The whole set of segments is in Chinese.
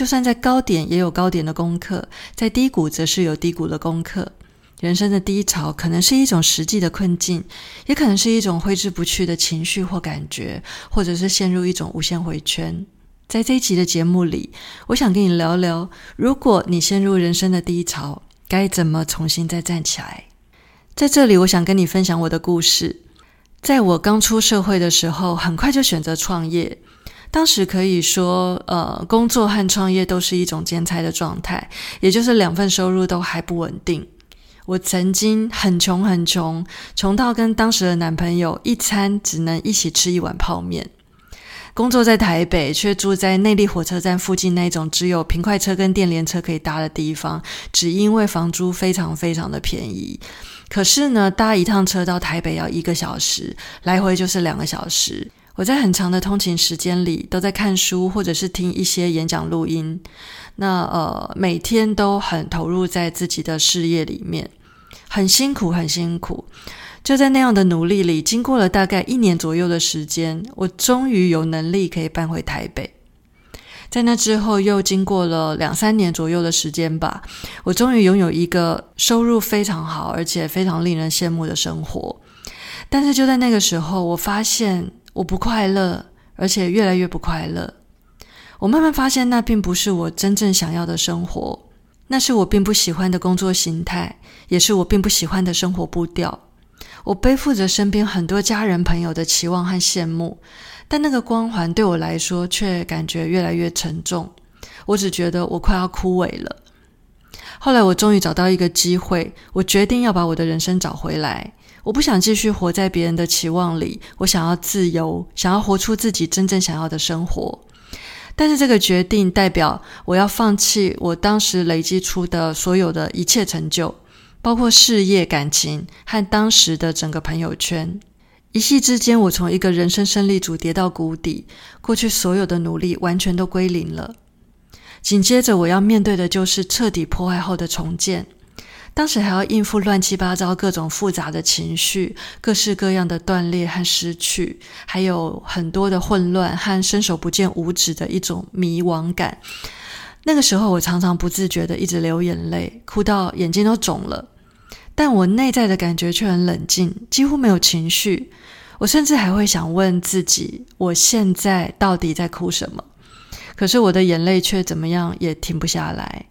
就算在高点，也有高点的功课；在低谷，则是有低谷的功课。人生的低潮，可能是一种实际的困境，也可能是一种挥之不去的情绪或感觉，或者是陷入一种无限回圈。在这一集的节目里，我想跟你聊聊：如果你陷入人生的低潮，该怎么重新再站起来？在这里，我想跟你分享我的故事。在我刚出社会的时候，很快就选择创业。当时可以说，呃，工作和创业都是一种兼差的状态，也就是两份收入都还不稳定。我曾经很穷很穷，穷到跟当时的男朋友一餐只能一起吃一碗泡面。工作在台北，却住在内地火车站附近那种只有平快车跟电联车可以搭的地方，只因为房租非常非常的便宜。可是呢，搭一趟车到台北要一个小时，来回就是两个小时。我在很长的通勤时间里都在看书，或者是听一些演讲录音。那呃，每天都很投入在自己的事业里面，很辛苦，很辛苦。就在那样的努力里，经过了大概一年左右的时间，我终于有能力可以搬回台北。在那之后，又经过了两三年左右的时间吧，我终于拥有一个收入非常好，而且非常令人羡慕的生活。但是就在那个时候，我发现。我不快乐，而且越来越不快乐。我慢慢发现，那并不是我真正想要的生活，那是我并不喜欢的工作形态，也是我并不喜欢的生活步调。我背负着身边很多家人朋友的期望和羡慕，但那个光环对我来说却感觉越来越沉重。我只觉得我快要枯萎了。后来，我终于找到一个机会，我决定要把我的人生找回来。我不想继续活在别人的期望里，我想要自由，想要活出自己真正想要的生活。但是这个决定代表我要放弃我当时累积出的所有的一切成就，包括事业、感情和当时的整个朋友圈。一夕之间，我从一个人生胜利组跌到谷底，过去所有的努力完全都归零了。紧接着，我要面对的就是彻底破坏后的重建。当时还要应付乱七八糟各种复杂的情绪，各式各样的断裂和失去，还有很多的混乱和伸手不见五指的一种迷惘感。那个时候，我常常不自觉的一直流眼泪，哭到眼睛都肿了。但我内在的感觉却很冷静，几乎没有情绪。我甚至还会想问自己：我现在到底在哭什么？可是我的眼泪却怎么样也停不下来。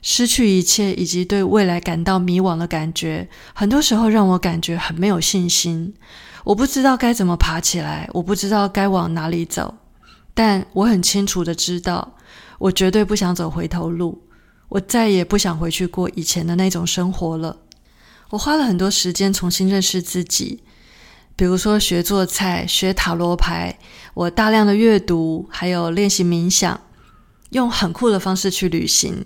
失去一切以及对未来感到迷惘的感觉，很多时候让我感觉很没有信心。我不知道该怎么爬起来，我不知道该往哪里走。但我很清楚的知道，我绝对不想走回头路。我再也不想回去过以前的那种生活了。我花了很多时间重新认识自己，比如说学做菜、学塔罗牌。我大量的阅读，还有练习冥想，用很酷的方式去旅行。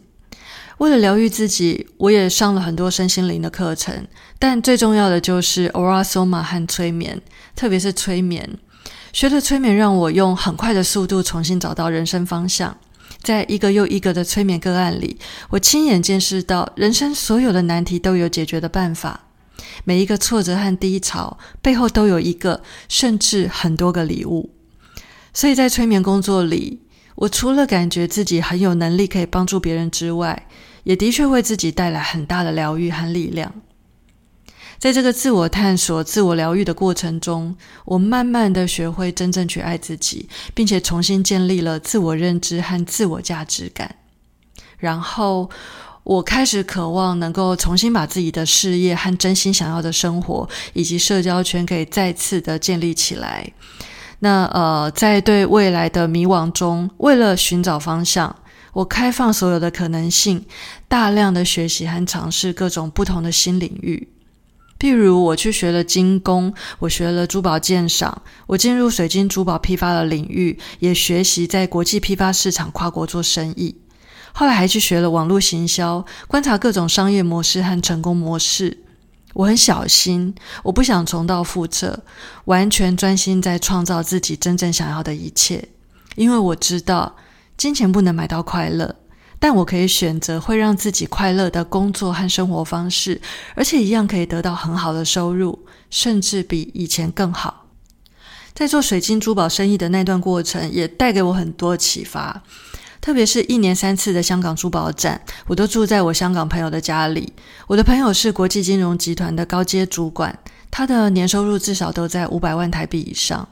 为了疗愈自己，我也上了很多身心灵的课程，但最重要的就是 Aura Soma 和催眠，特别是催眠。学的催眠让我用很快的速度重新找到人生方向。在一个又一个的催眠个案里，我亲眼见识到人生所有的难题都有解决的办法。每一个挫折和低潮背后都有一个，甚至很多个礼物。所以在催眠工作里，我除了感觉自己很有能力可以帮助别人之外，也的确为自己带来很大的疗愈和力量。在这个自我探索、自我疗愈的过程中，我慢慢的学会真正去爱自己，并且重新建立了自我认知和自我价值感。然后，我开始渴望能够重新把自己的事业和真心想要的生活以及社交圈可以再次的建立起来。那呃，在对未来的迷惘中，为了寻找方向。我开放所有的可能性，大量的学习和尝试各种不同的新领域。譬如，我去学了金工，我学了珠宝鉴赏，我进入水晶珠宝批发的领域，也学习在国际批发市场跨国做生意。后来还去学了网络行销，观察各种商业模式和成功模式。我很小心，我不想重蹈覆辙，完全专心在创造自己真正想要的一切。因为我知道，金钱不能买到快乐，但我可以选择会让自己快乐的工作和生活方式，而且一样可以得到很好的收入，甚至比以前更好。在做水晶珠宝生意的那段过程，也带给我很多启发。特别是一年三次的香港珠宝展，我都住在我香港朋友的家里。我的朋友是国际金融集团的高阶主管，他的年收入至少都在五百万台币以上。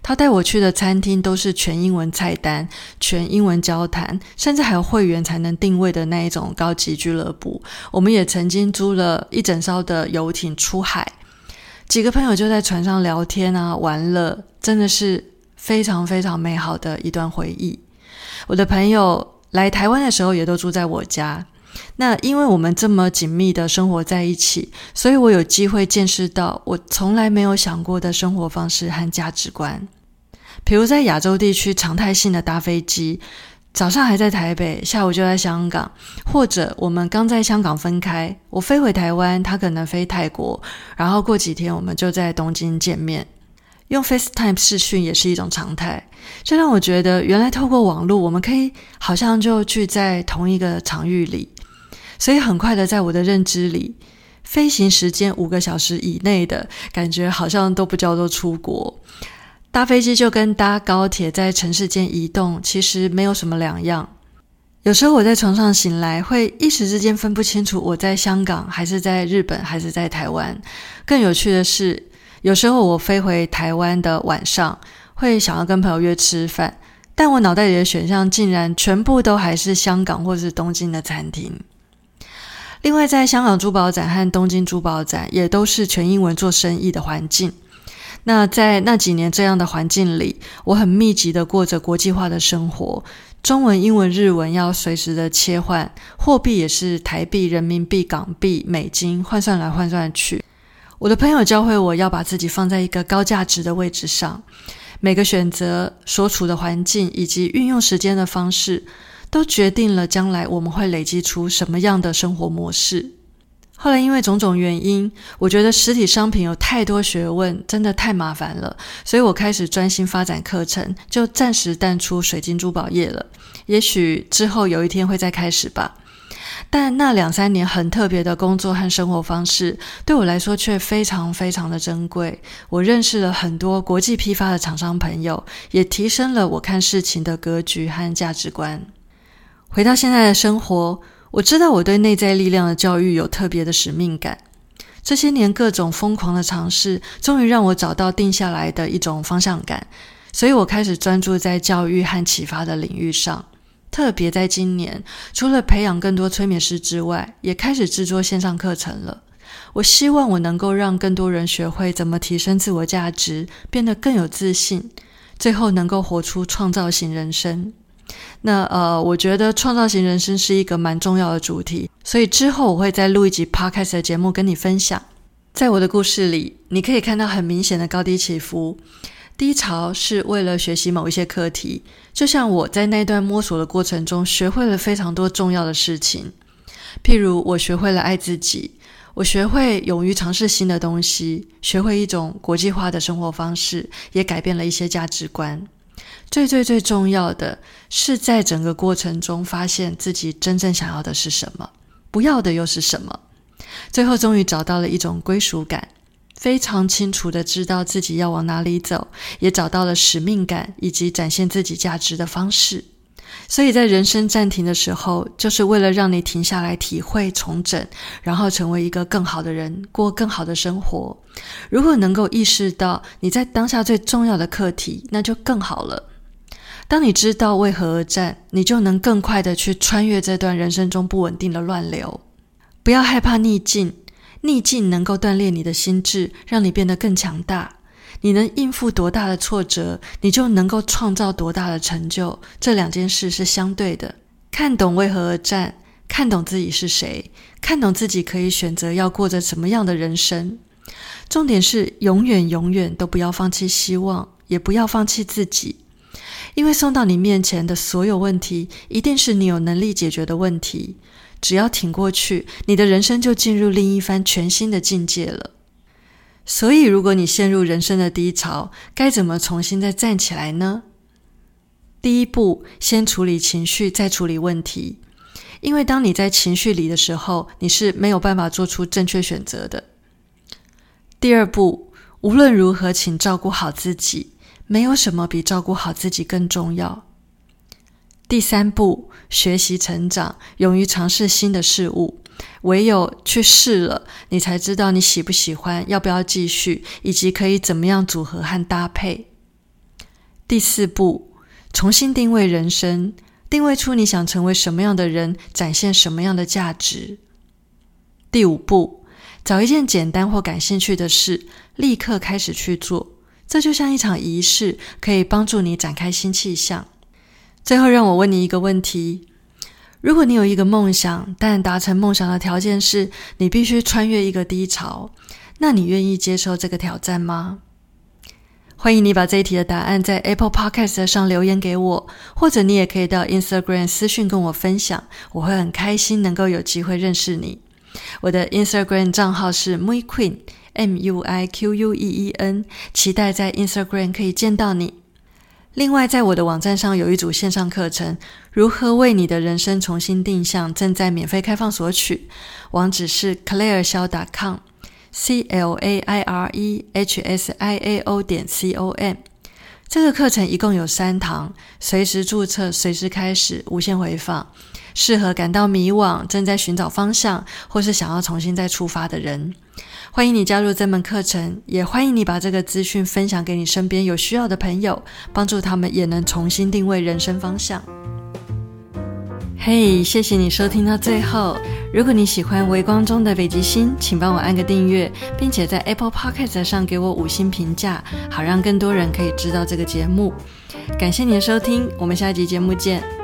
他带我去的餐厅都是全英文菜单、全英文交谈，甚至还有会员才能定位的那一种高级俱乐部。我们也曾经租了一整艘的游艇出海，几个朋友就在船上聊天啊、玩乐，真的是非常非常美好的一段回忆。我的朋友来台湾的时候也都住在我家。那因为我们这么紧密的生活在一起，所以我有机会见识到我从来没有想过的生活方式和价值观。比如在亚洲地区常态性的搭飞机，早上还在台北，下午就在香港；或者我们刚在香港分开，我飞回台湾，他可能飞泰国，然后过几天我们就在东京见面。用 FaceTime 视讯也是一种常态，这让我觉得，原来透过网络，我们可以好像就聚在同一个场域里。所以很快的，在我的认知里，飞行时间五个小时以内的感觉，好像都不叫做出国。搭飞机就跟搭高铁在城市间移动，其实没有什么两样。有时候我在床上醒来，会一时之间分不清楚我在香港还是在日本还是在台湾。更有趣的是。有时候我飞回台湾的晚上，会想要跟朋友约吃饭，但我脑袋里的选项竟然全部都还是香港或是东京的餐厅。另外，在香港珠宝展和东京珠宝展也都是全英文做生意的环境。那在那几年这样的环境里，我很密集的过着国际化的生活，中文、英文、日文要随时的切换，货币也是台币、人民币、港币、美金换算来换算去。我的朋友教会我要把自己放在一个高价值的位置上，每个选择、所处的环境以及运用时间的方式，都决定了将来我们会累积出什么样的生活模式。后来因为种种原因，我觉得实体商品有太多学问，真的太麻烦了，所以我开始专心发展课程，就暂时淡出水晶珠宝业了。也许之后有一天会再开始吧。但那两三年很特别的工作和生活方式，对我来说却非常非常的珍贵。我认识了很多国际批发的厂商朋友，也提升了我看事情的格局和价值观。回到现在的生活，我知道我对内在力量的教育有特别的使命感。这些年各种疯狂的尝试，终于让我找到定下来的一种方向感，所以我开始专注在教育和启发的领域上。特别在今年，除了培养更多催眠师之外，也开始制作线上课程了。我希望我能够让更多人学会怎么提升自我价值，变得更有自信，最后能够活出创造型人生。那呃，我觉得创造型人生是一个蛮重要的主题，所以之后我会再录一集 podcast 的节目跟你分享。在我的故事里，你可以看到很明显的高低起伏。低潮是为了学习某一些课题，就像我在那段摸索的过程中，学会了非常多重要的事情。譬如，我学会了爱自己，我学会勇于尝试新的东西，学会一种国际化的生活方式，也改变了一些价值观。最最最重要的是，在整个过程中发现自己真正想要的是什么，不要的又是什么，最后终于找到了一种归属感。非常清楚的知道自己要往哪里走，也找到了使命感以及展现自己价值的方式。所以在人生暂停的时候，就是为了让你停下来体会、重整，然后成为一个更好的人，过更好的生活。如果能够意识到你在当下最重要的课题，那就更好了。当你知道为何而战，你就能更快的去穿越这段人生中不稳定的乱流。不要害怕逆境。逆境能够锻炼你的心智，让你变得更强大。你能应付多大的挫折，你就能够创造多大的成就。这两件事是相对的。看懂为何而战，看懂自己是谁，看懂自己可以选择要过着什么样的人生。重点是永远永远都不要放弃希望，也不要放弃自己。因为送到你面前的所有问题，一定是你有能力解决的问题。只要挺过去，你的人生就进入另一番全新的境界了。所以，如果你陷入人生的低潮，该怎么重新再站起来呢？第一步，先处理情绪，再处理问题。因为当你在情绪里的时候，你是没有办法做出正确选择的。第二步，无论如何，请照顾好自己，没有什么比照顾好自己更重要。第三步，学习成长，勇于尝试新的事物。唯有去试了，你才知道你喜不喜欢，要不要继续，以及可以怎么样组合和搭配。第四步，重新定位人生，定位出你想成为什么样的人，展现什么样的价值。第五步，找一件简单或感兴趣的事，立刻开始去做。这就像一场仪式，可以帮助你展开新气象。最后，让我问你一个问题。如果你有一个梦想，但达成梦想的条件是你必须穿越一个低潮，那你愿意接受这个挑战吗？欢迎你把这一题的答案在 Apple Podcast 上留言给我，或者你也可以到 Instagram 私讯跟我分享，我会很开心能够有机会认识你。我的 Instagram 账号是 Mui Queen M U I Q U E E N，期待在 Instagram 可以见到你。另外，在我的网站上有一组线上课程，如何为你的人生重新定向，正在免费开放索取。网址是 claire 肖 .com，c l a i r e h s i a o 点 c o m。这个课程一共有三堂，随时注册，随时开始，无限回放，适合感到迷惘、正在寻找方向，或是想要重新再出发的人。欢迎你加入这门课程，也欢迎你把这个资讯分享给你身边有需要的朋友，帮助他们也能重新定位人生方向。嘿，谢谢你收听到最后。如果你喜欢《微光中的北极星》，请帮我按个订阅，并且在 Apple Podcast 上给我五星评价，好让更多人可以知道这个节目。感谢你的收听，我们下一集节目见。